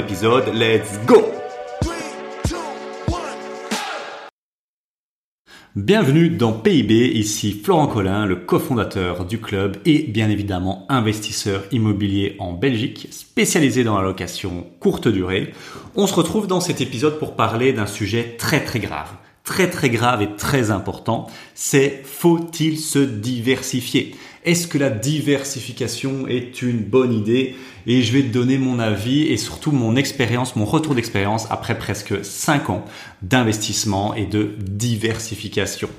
Let's go! Bienvenue dans PIB, ici Florent Collin, le cofondateur du club et bien évidemment investisseur immobilier en Belgique, spécialisé dans la location courte durée. On se retrouve dans cet épisode pour parler d'un sujet très très grave. Très très grave et très important, c'est faut-il se diversifier? Est-ce que la diversification est une bonne idée? Et je vais te donner mon avis et surtout mon expérience, mon retour d'expérience après presque 5 ans d'investissement et de diversification.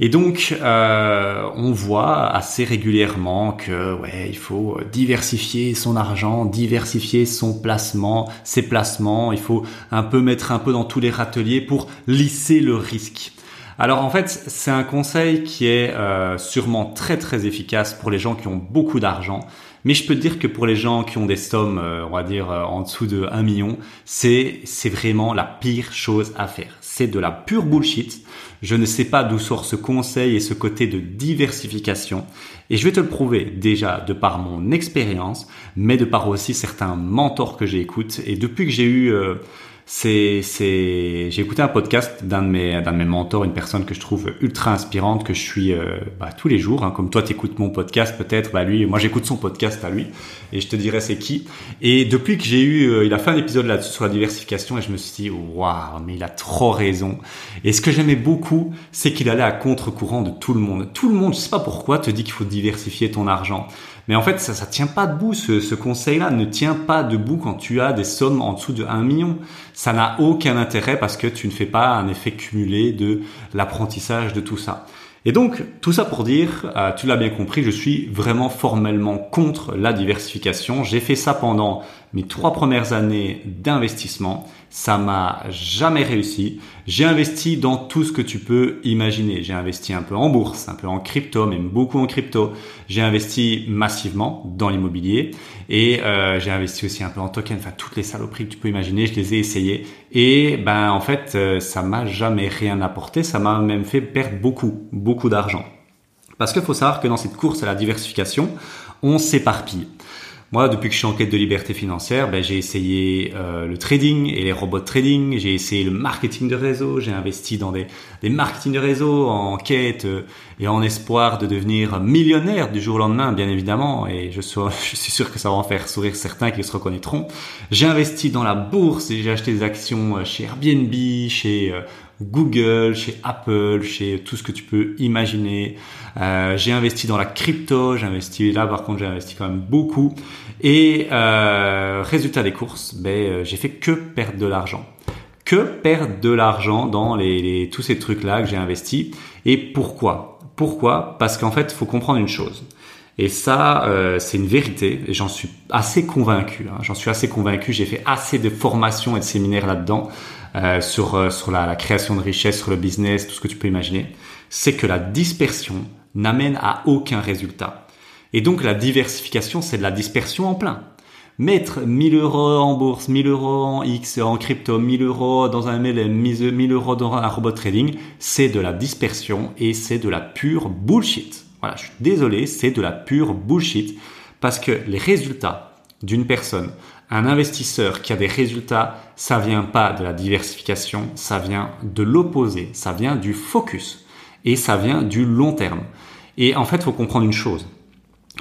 Et donc, euh, on voit assez régulièrement que ouais, il faut diversifier son argent, diversifier son placement, ses placements. Il faut un peu mettre un peu dans tous les râteliers pour lisser le risque. Alors en fait, c'est un conseil qui est euh, sûrement très très efficace pour les gens qui ont beaucoup d'argent. Mais je peux te dire que pour les gens qui ont des sommes, euh, on va dire euh, en dessous de 1 million, c'est c'est vraiment la pire chose à faire. C'est de la pure bullshit. Je ne sais pas d'où sort ce conseil et ce côté de diversification. Et je vais te le prouver déjà de par mon expérience, mais de par aussi certains mentors que j'écoute. Et depuis que j'ai eu c'est, c'est, j'ai écouté un podcast d'un de mes, d'un de mes mentors, une personne que je trouve ultra inspirante, que je suis euh, bah, tous les jours. Hein, comme toi, t'écoutes mon podcast, peut-être. Bah lui, moi, j'écoute son podcast à lui, et je te dirai c'est qui. Et depuis que j'ai eu, euh, il a fait un épisode là-dessus sur la diversification, et je me suis dit, waouh, mais il a trop raison. Et ce que j'aimais beaucoup, c'est qu'il allait à contre-courant de tout le monde. Tout le monde, je sais pas pourquoi, te dit qu'il faut diversifier ton argent. Mais en fait, ça, ça tient pas debout. Ce, ce conseil-là ne tient pas debout quand tu as des sommes en dessous de 1 million. Ça n'a aucun intérêt parce que tu ne fais pas un effet cumulé de l'apprentissage de tout ça. Et donc, tout ça pour dire, euh, tu l'as bien compris, je suis vraiment formellement contre la diversification. J'ai fait ça pendant mes trois premières années d'investissement. Ça m'a jamais réussi. J'ai investi dans tout ce que tu peux imaginer. J'ai investi un peu en bourse, un peu en crypto, même beaucoup en crypto. J'ai investi massivement dans l'immobilier et euh, j'ai investi aussi un peu en token. Enfin, toutes les saloperies que tu peux imaginer, je les ai essayées. Et ben en fait, euh, ça m'a jamais rien apporté. Ça m'a même fait perdre beaucoup, beaucoup d'argent. Parce qu'il faut savoir que dans cette course à la diversification, on s'éparpille. Moi, depuis que je suis en quête de liberté financière, ben, j'ai essayé euh, le trading et les robots trading, j'ai essayé le marketing de réseau, j'ai investi dans des, des marketing de réseau en quête euh, et en espoir de devenir millionnaire du jour au lendemain, bien évidemment, et je, suis, je suis sûr que ça va en faire sourire certains qui se reconnaîtront. J'ai investi dans la bourse et j'ai acheté des actions euh, chez Airbnb, chez Google, chez Apple, chez tout ce que tu peux imaginer. Euh, j'ai investi dans la crypto, j'ai investi là par contre j'ai investi quand même beaucoup. Et euh, résultat des courses, ben euh, j'ai fait que perdre de l'argent, que perdre de l'argent dans les, tous ces trucs là que j'ai investi. Et pourquoi? Pourquoi? Parce qu'en fait, il faut comprendre une chose. Et ça, c'est une vérité, et j'en suis assez convaincu. Hein. J'en suis assez convaincu. J'ai fait assez de formations et de séminaires là-dedans euh, sur euh, sur la, la, création de richesse, sur le business, tout ce que tu peux imaginer. C'est que la dispersion n'amène à aucun résultat. Et donc la diversification, c'est de la dispersion en plein. Mettre 1000 euros en bourse, 1000 euros en X, en crypto, 1000 euros dans un MLM, 1000 euros dans un robot trading, c'est de la dispersion et c'est de la pure bullshit. Voilà, je suis désolé, c'est de la pure bullshit parce que les résultats d'une personne, un investisseur qui a des résultats, ça vient pas de la diversification, ça vient de l'opposé, ça vient du focus et ça vient du long terme. Et en fait, faut comprendre une chose.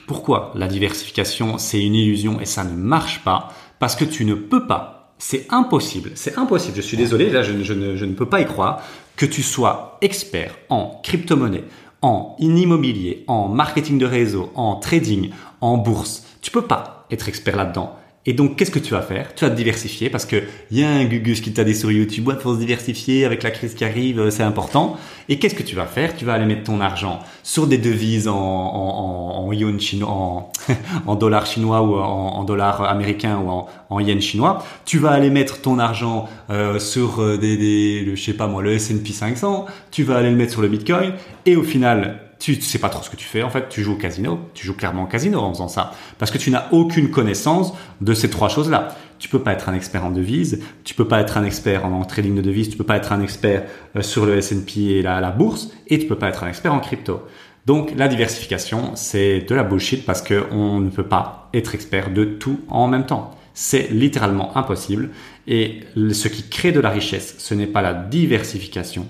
Pourquoi la diversification, c'est une illusion et ça ne marche pas? Parce que tu ne peux pas, c'est impossible, c'est impossible, je suis désolé, là je, je, ne, je ne peux pas y croire, que tu sois expert en crypto-monnaie, en immobilier, en marketing de réseau, en trading, en bourse. Tu peux pas être expert là-dedans Et donc, qu'est-ce que tu vas faire? Tu vas te diversifier parce que il y a un Gugus qui t'a dit sur YouTube, ouais, faut se diversifier avec la crise qui arrive, euh, c'est important. Et qu'est-ce que tu vas faire? Tu vas aller mettre ton argent sur des devises en, en, en, yuan chinois, en, en dollars chinois ou en, dollars américains ou en, en yen chinois. Tu vas aller mettre ton argent euh, sur euh, des, des, je sais pas moi, le S&P 500. Tu vas aller le mettre sur le Bitcoin. Et au final, tu sais pas trop ce que tu fais. En fait, tu joues au casino, tu joues clairement au casino en faisant ça. Parce que tu n'as aucune connaissance de ces trois choses-là. Tu peux pas être un expert en devises, tu peux pas être un expert en trading de devises, tu peux pas être un expert euh, sur le S&P et la, bourse. Et tu peux pas être un expert en crypto. Donc la diversification, c'est de la bullshit parce que on ne peut pas être expert de tout en même temps. C'est littéralement impossible. Et ce qui crée de la richesse, ce n'est pas la diversification,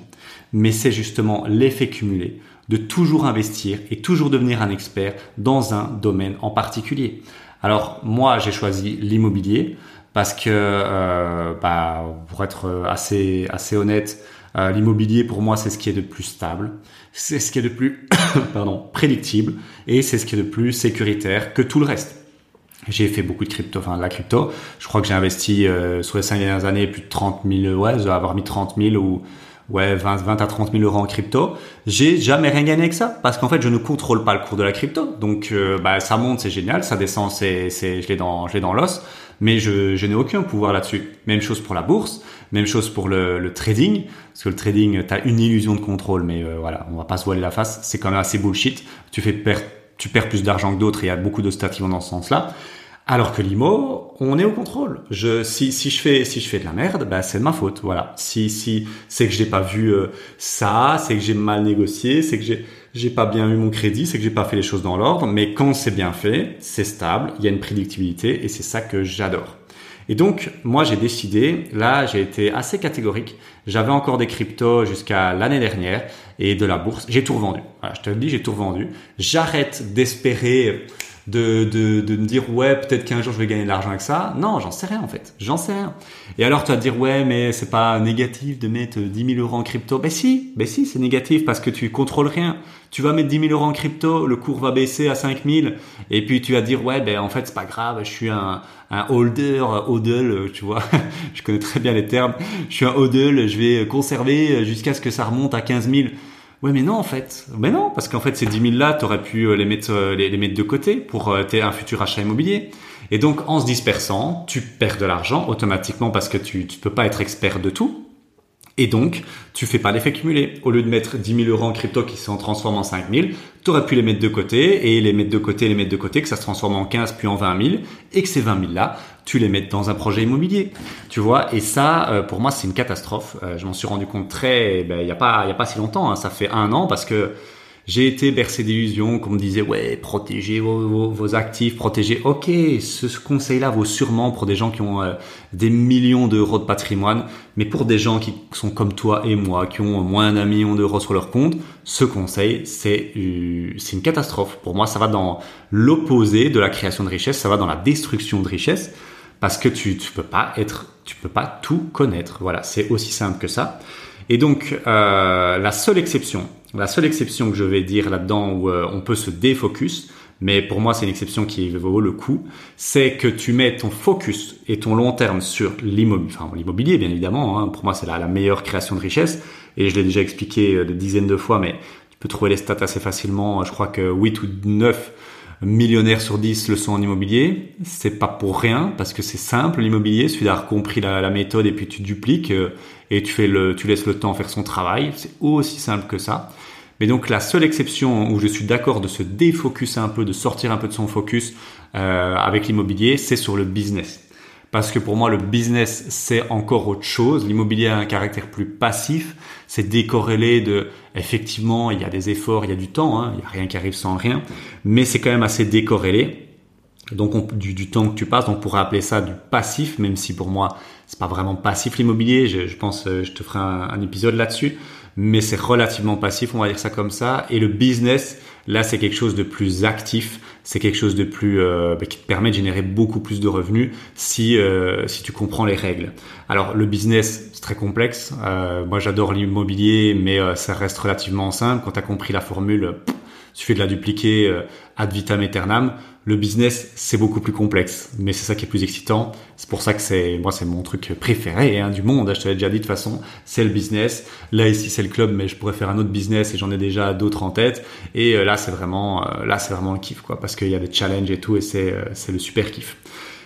mais c'est justement l'effet cumulé de toujours investir et toujours devenir un expert dans un domaine en particulier. Alors moi, j'ai choisi l'immobilier parce que, euh, bah, pour être assez assez honnête, euh, l'immobilier pour moi c'est ce qui est de plus stable, c'est ce qui est de plus pardon prédictible et c'est ce qui est de plus sécuritaire que tout le reste. J'ai fait beaucoup de crypto, enfin de la crypto. Je crois que j'ai investi euh, sur les cinq dernières années plus de 30 000, ouais, je dois avoir mis 30 000 ou ouais, 20, 20 à 30 000 euros en crypto. J'ai jamais rien gagné avec ça parce qu'en fait, je ne contrôle pas le cours de la crypto. Donc, euh, bah, ça monte, c'est génial, ça descend, c'est, c'est, je l'ai dans, je l'ai dans l'os, mais je, je n'ai aucun pouvoir là-dessus. Même chose pour la bourse, même chose pour le, le trading, parce que le trading, t'as une illusion de contrôle, mais euh, voilà, on va pas se voiler la face, c'est quand même assez bullshit. Tu fais perdre, tu perds plus d'argent que d'autres, il y a beaucoup de stats qui vont dans ce sens-là. Alors que l'IMO, on est au contrôle. Je, si, si je fais, si je fais de la merde, bah, c'est de ma faute. Voilà. Si, si, c'est que j'ai pas vu euh, ça, c'est que j'ai mal négocié, c'est que j'ai, j'ai pas bien eu mon crédit, c'est que j'ai pas fait les choses dans l'ordre. Mais quand c'est bien fait, c'est stable, il y a une prédictibilité et c'est ça que j'adore. Et donc, moi, j'ai décidé, là, j'ai été assez catégorique. J'avais encore des cryptos jusqu'à l'année dernière et de la bourse. J'ai tout revendu. Voilà, je te le dis, j'ai tout revendu. J'arrête d'espérer de, de, de me dire ouais peut-être qu'un jour je vais gagner de l'argent avec ça. Non, j'en sais rien en fait. J'en sais rien. Et alors tu vas dire ouais mais c'est pas négatif de mettre 10 000 euros en crypto. Ben si, ben si c'est négatif parce que tu contrôles rien. Tu vas mettre 10 000 euros en crypto, le cours va baisser à 5 000 et puis tu vas dire ouais ben en fait c'est pas grave, je suis un, un holder, hodl, tu vois. je connais très bien les termes. Je suis un hodl, je vais conserver jusqu'à ce que ça remonte à 15 000. Ouais, mais non, en fait. Mais non, parce qu'en fait, ces 10 000 là, t'aurais pu euh, les mettre, euh, les, les, mettre de côté pour euh, un futur achat immobilier. Et donc, en se dispersant, tu perds de l'argent automatiquement parce que tu, tu peux pas être expert de tout. Et donc, tu fais pas l'effet cumulé. Au lieu de mettre 10 000 euros en crypto qui se transforment en 5 000, tu aurais pu les mettre de côté et les mettre de côté, les mettre de côté, que ça se transforme en 15 puis en 20 000 et que ces 20 000 là, tu les mets dans un projet immobilier. Tu vois, et ça, euh, pour moi, c'est une catastrophe. Euh, je m'en suis rendu compte très, ben, il y a pas, il y a pas si longtemps, hein. ça fait un an parce que j'ai été bercé d'illusions qu'on me disait ouais protégez vos, actifs, protégez. Ok, ce conseil-là vaut sûrement pour des gens qui ont euh, des millions d'euros de patrimoine, mais pour des gens qui sont comme toi et moi, qui ont moins d'un million d'euros sur leur compte, ce conseil c'est euh, c'est une catastrophe. Pour moi, ça va dans l'opposé de la création de richesse, ça va dans la destruction de richesse parce que tu tu peux pas être, tu peux pas tout connaître. Voilà, c'est aussi simple que ça. Et donc euh, la seule exception la seule exception que je vais dire là-dedans où euh, on peut se défocus, mais pour moi c'est une exception qui vaut le coup, c'est que tu mets ton focus et ton long terme sur l'immobilier, enfin l'immobilier bien évidemment, hein. pour moi c'est la, la, meilleure création de richesse, et je l'ai déjà expliqué euh, des dizaines de fois, mais tu peux trouver les stats assez facilement, je crois que 8 ou 9 millionnaires sur 10 le sont en immobilier. C'est pas pour rien parce que c'est simple l'immobilier, il suffit d'avoir compris la, méthode et puis tu dupliques euh, et tu fais le, tu laisses le temps faire son travail. C'est aussi simple que ça. Mais donc la seule exception où je suis d'accord de se défocuser un peu, de sortir un peu de son focus euh, avec l'immobilier, c'est sur le business. Parce que pour moi, le business, c'est encore autre chose. L'immobilier a un caractère plus passif. C'est décorrélé de, effectivement, il y a des efforts, il y a du temps, hein, il n'y a rien qui arrive sans rien. Mais c'est quand même assez décorrélé. Donc on, du, temps que tu passes, on pourrait appeler ça du passif, même si pour moi c'est pas vraiment passif l'immobilier. Je, pense, euh, je te ferai un épisode là-dessus, mais c'est relativement passif, on va dire ça comme ça. Et le business, là, c'est quelque chose de plus actif. C'est quelque chose de plus euh, bah, qui te permet de générer beaucoup plus de revenus si euh, si tu comprends les règles. Alors le business c'est très complexe. Euh, moi j'adore l'immobilier, mais ça reste relativement simple. Quand tu as compris la formule, suffit de la dupliquer euh, ad vitam aeternam. Le business, c'est beaucoup plus complexe, mais c'est ça qui est plus excitant. C'est pour ça que c'est, moi, c'est mon truc préféré hein, du monde. Je te l'ai déjà dit de toute façon, c'est le business. Là ici, c'est le club, mais je pourrais faire un autre business et j'en ai déjà d'autres en tête. Et euh, là, c'est vraiment, euh, là, c'est vraiment le kiff, quoi, parce qu'il y a des challenges et tout, et c'est, euh, c'est le super kiff.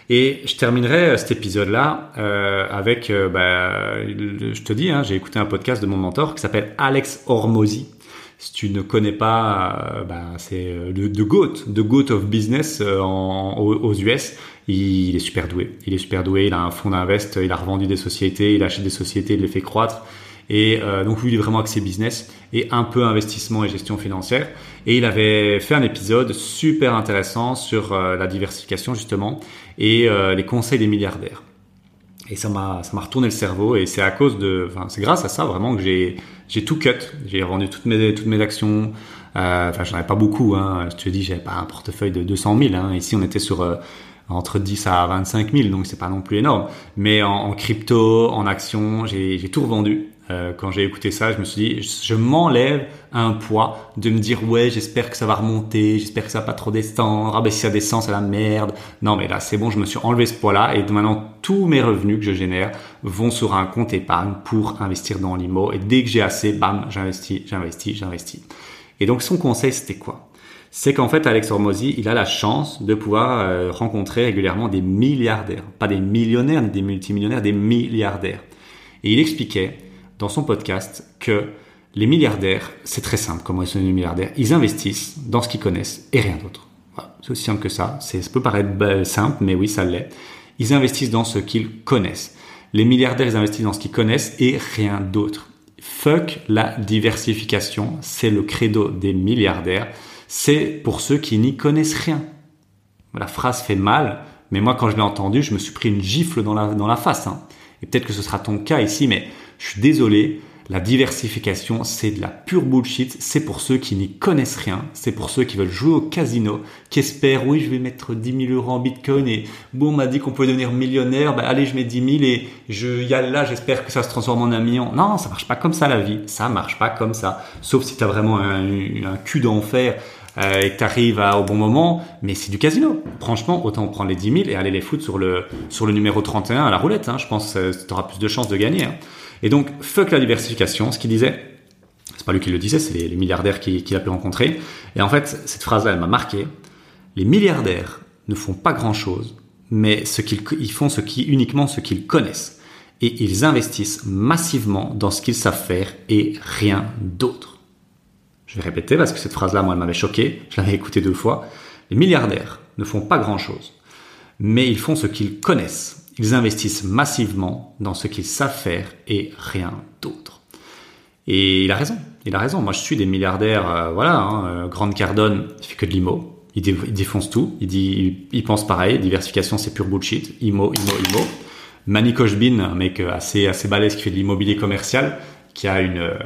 Et je terminerai cet épisode-là euh, avec, bah, je te dis, hein, j'ai écouté un podcast de mon mentor qui s'appelle Alex Hormozy. Si tu ne connais pas, euh, bah, c'est euh, le the goat, the goat of business euh, en, aux, US. Il, est super doué. Il est super doué. Il a un fonds d'invest. Il a revendu des sociétés. Il achète des sociétés. Il les fait croître. Et donc lui, il est vraiment axé business et un peu investissement et gestion financière. Et il avait fait un épisode super intéressant sur la diversification justement et les conseils des milliardaires. Et ça m'a ça m'a retourné le cerveau et c'est à cause de enfin c'est grâce à ça vraiment que j'ai j'ai tout cut, j'ai vendu toutes mes toutes mes actions. Euh, enfin j'en avais pas beaucoup hein, je te dis j'avais pas un portefeuille de 200 000 hein. Ici on était sur euh, entre 10 à 25 000 donc c'est pas non plus énorme. Mais en, en crypto, en actions, j'ai j'ai tout revendu euh, quand j'ai écouté ça, je me suis dit, je, m'enlève un poids de me dire, ouais, j'espère que ça va remonter, j'espère que ça va pas trop descendre, ah ben si ça descend, c'est la merde. Non, mais là, c'est bon, je me suis enlevé ce poids-là et maintenant, tous mes revenus que je génère vont sur un compte épargne pour investir dans l'IMO et dès que j'ai assez, bam, j'investis, j'investis, j'investis. Et donc, son conseil, c'était quoi? c'est qu'en fait, Alex Hormozy, il a la chance de pouvoir euh, rencontrer régulièrement des milliardaires, pas des millionnaires ni des multimillionnaires, des milliardaires. Et il expliquait dans son podcast que les milliardaires, c'est très simple comment ils sont devenus milliardaires. Ils investissent dans ce qu'ils connaissent et rien d'autre. C'est aussi simple que ça. Ça peut paraître simple, mais oui, ça l'est. Ils investissent dans ce qu'ils connaissent. Les milliardaires, ils investissent dans ce qu'ils connaissent et rien d'autre. Fuck la diversification, c'est le credo des milliardaires. C'est pour ceux qui n'y connaissent rien. La phrase fait mal, mais moi quand je l'ai entendue, je me suis pris une gifle dans la, dans la face. Hein. Et peut-être que ce sera ton cas ici, mais je suis désolé, la diversification, c'est de la pure bullshit. C'est pour ceux qui n'y connaissent rien. C'est pour ceux qui veulent jouer au casino, qui espèrent, oui, je vais mettre 10 000 euros en bitcoin et bon, on m'a dit qu'on pouvait devenir millionnaire. Bah, allez, je mets 10 000 et je, y a là, j'espère que ça se transforme en un million. Non, ça marche pas comme ça la vie. Ça marche pas comme ça. Sauf si tu as vraiment un, cul d'enfer euh, et que tu arrives au bon moment, mais c'est du casino. Franchement, autant prendre les 10 000 et aller les foutre sur le, sur le numéro 31 à la roulette. Hein. Je pense que tu auras plus de chances de gagner. Hein. Et donc, fuck la diversification, ce qu'il disait. C'est pas lui qui le disait, c'est les, milliardaires qui, qui l'a pu rencontrer. Et en fait, cette phrase-là, elle m'a marqué. Les milliardaires ne font pas grand-chose, mais ce qu'ils ils font ce qui uniquement ce qu'ils connaissent. Et ils investissent massivement dans ce qu'ils savent faire et rien d'autre. Je vais répéter parce que cette phrase-là, moi, elle m'avait choqué. Je l'avais écoutée deux fois. Les milliardaires ne font pas grand-chose, mais ils font ce qu'ils connaissent ils investissent massivement dans ce qu'ils savent faire et rien d'autre. Et il a raison. Il a raison. Moi, je suis des milliardaires. Euh, voilà, hein, euh, Grande Cardone, il fait que de l'IMO. Il, défonce tout. Il dit, il, pense pareil. Diversification, c'est pure bullshit. IMO, IMO, IMO. Manny Kochbin, un mec assez assez balèze qui fait de l'immobilier commercial, qui a une euh,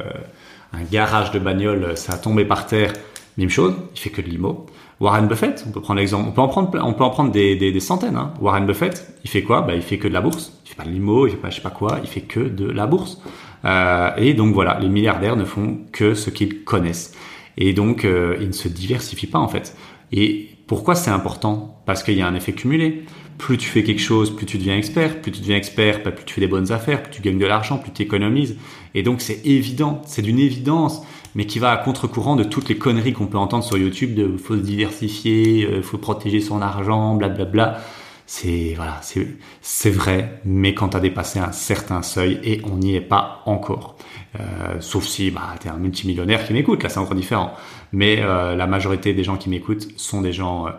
un garage de bagnole, ça a tombé par terre. Même chose. Il fait que de l'IMO. Warren Buffett, on peut prendre l'exemple, on peut en prendre, on peut en prendre des, des, centaines. Hein. Warren Buffett, il fait quoi? Bah, il fait que de la bourse. Il fait pas de limo, il fait pas je sais pas quoi, il fait que de la bourse. Euh, et donc voilà, les milliardaires ne font que ce qu'ils connaissent. Et donc euh, ils ne se diversifient pas en fait. Et pourquoi c'est important? Parce qu'il y a un effet cumulé. Plus tu fais quelque chose, plus tu deviens expert. Plus tu deviens expert, bah, plus tu fais des bonnes affaires, plus tu gagnes de l'argent, plus tu économises. Et donc c'est évident, c'est d'une évidence mais qui va à contre-courant de toutes les conneries qu'on peut entendre sur YouTube de faut se diversifier, euh, faut protéger son argent, blablabla. C'est voilà, c'est vrai, mais quand tu as dépassé un certain seuil et on n'y est pas encore. Euh, sauf si bah tu es un multimillionnaire qui m'écoute, là c'est encore différent. Mais euh, la majorité des gens qui m'écoutent sont des gens euh,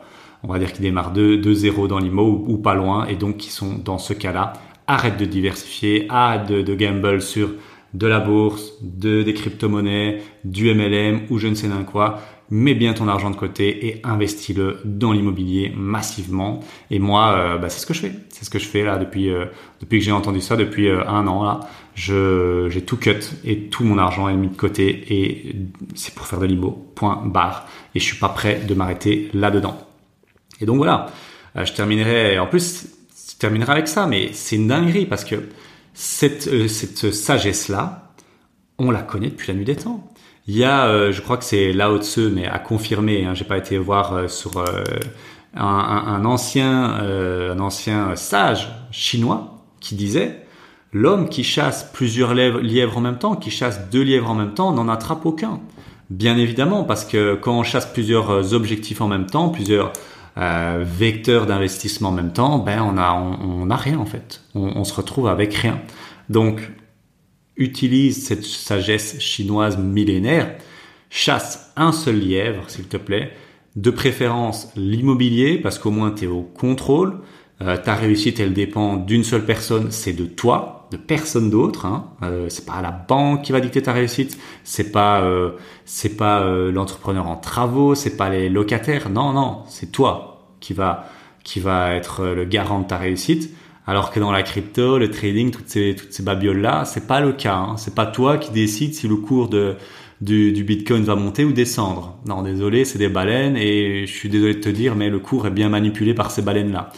on va dire qui démarrent de, de zéro dans l'IMO ou, pas loin et donc qui sont dans ce cas-là. Arrête de diversifier, arrête de, de gamble sur de la bourse, de, des crypto-monnaies, du MLM ou je ne sais d'un quoi. Mets bien ton argent de côté et investis-le dans l'immobilier massivement. Et moi, euh, bah, c'est ce que je fais. C'est ce que je fais là depuis euh, depuis que j'ai entendu ça depuis euh, un an là. J'ai tout cut et tout mon argent est mis de côté et c'est pour faire de l'IMO. Point barre. Et je suis pas prêt de m'arrêter là-dedans. Et donc voilà. je terminerai. En plus, je terminerai avec ça, mais c'est une dinguerie parce que cette, euh, cette sagesse-là, on la connaît depuis la nuit des temps. Il y a, euh, je crois que c'est Lao Tzu, mais à confirmer. Hein, J'ai pas été voir euh, sur un, un, ancien, un ancien sage chinois qui disait l'homme qui chasse plusieurs lièvres en même temps, qui chasse deux lièvres en même temps, n'en attrape aucun. Bien évidemment, parce que quand on chasse plusieurs objectifs en même temps, plusieurs euh, vecteurs d'investissement en même temps, ben on a on, a rien en fait. On, on, se retrouve avec rien. Donc utilise cette sagesse chinoise millénaire, chasse un seul lièvre, s'il te plaît, de préférence l'immobilier, parce qu'au moins tu es au contrôle, euh, ta réussite elle dépend d'une seule personne, c'est de toi, de personne d'autre. Hein. Euh, c'est pas la banque qui va dicter ta réussite, c'est pas euh, c'est pas euh, l'entrepreneur en travaux, c'est pas les locataires. Non non, c'est toi qui va qui va être le garant de ta réussite. Alors que dans la crypto, le trading, toutes ces, toutes ces babioles-là, c'est pas le cas. Hein. C'est pas toi qui décides si le cours de, du, du, Bitcoin va monter ou descendre. Non, désolé, c'est des baleines et je suis désolé de te dire, mais le cours est bien manipulé par ces baleines-là.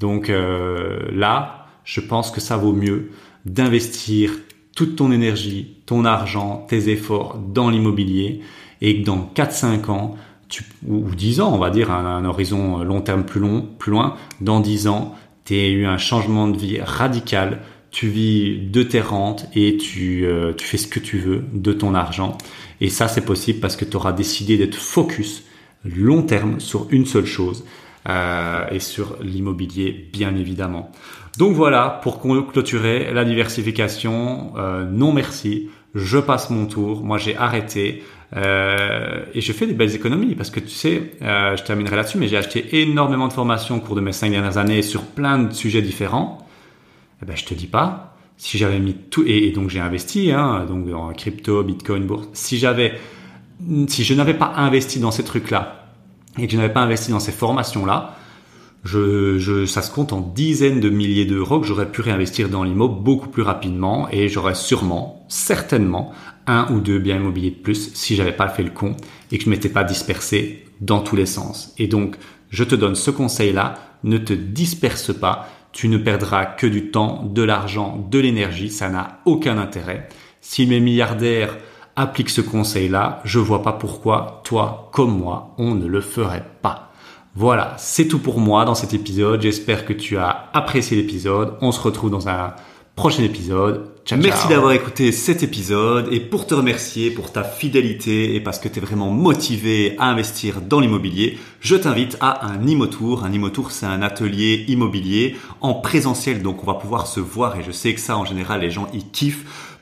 Donc euh, là, je pense que ça vaut mieux d'investir toute ton énergie, ton argent, tes efforts dans l'immobilier et que dans 4-5 ans, ou 10 ans, on va dire, un, un horizon long terme plus long, plus loin, dans 10 ans, tu as eu un changement de vie radical, tu vis de tes rentes et tu, euh, tu fais ce que tu veux de ton argent. Et ça, c'est possible parce que tu auras décidé d'être focus long terme sur une seule chose euh, et sur l'immobilier, bien évidemment. Donc voilà, pour clôturer la diversification, euh, non merci, je passe mon tour. Moi, j'ai arrêté. Euh, et je fais des belles économies parce que tu sais, euh, je terminerai là-dessus, mais j'ai acheté énormément de formations au cours de mes cinq dernières années sur plein de sujets différents. Eh ben, je te dis pas, si j'avais mis tout, et, donc j'ai investi, hein, donc en crypto, bitcoin, bourse, si j'avais, si je n'avais pas investi dans ces trucs-là et que je n'avais pas investi dans ces formations-là, je, je, ça se compte en dizaines de milliers d'euros que j'aurais pu réinvestir dans l'IMO beaucoup plus rapidement et j'aurais sûrement, certainement, un ou deux biens immobiliers de plus si j'avais pas fait le con et que je m'étais pas dispersé dans tous les sens. Et donc, je te donne ce conseil-là, ne te disperse pas, tu ne perdras que du temps, de l'argent, de l'énergie, ça n'a aucun intérêt. Si mes milliardaires appliquent ce conseil-là, je vois pas pourquoi toi comme moi, on ne le ferait pas. Voilà, c'est tout pour moi dans cet épisode. J'espère que tu as apprécié l'épisode. On se retrouve dans un prochain épisode. Ciao, Merci d'avoir écouté cet épisode et pour te remercier pour ta fidélité et parce que tu es vraiment motivé à investir dans l'immobilier, je t'invite à un Imotour. Un Imotour, c'est un atelier immobilier en présentiel, donc on va pouvoir se voir et je sais que ça, en général, les gens y kiffent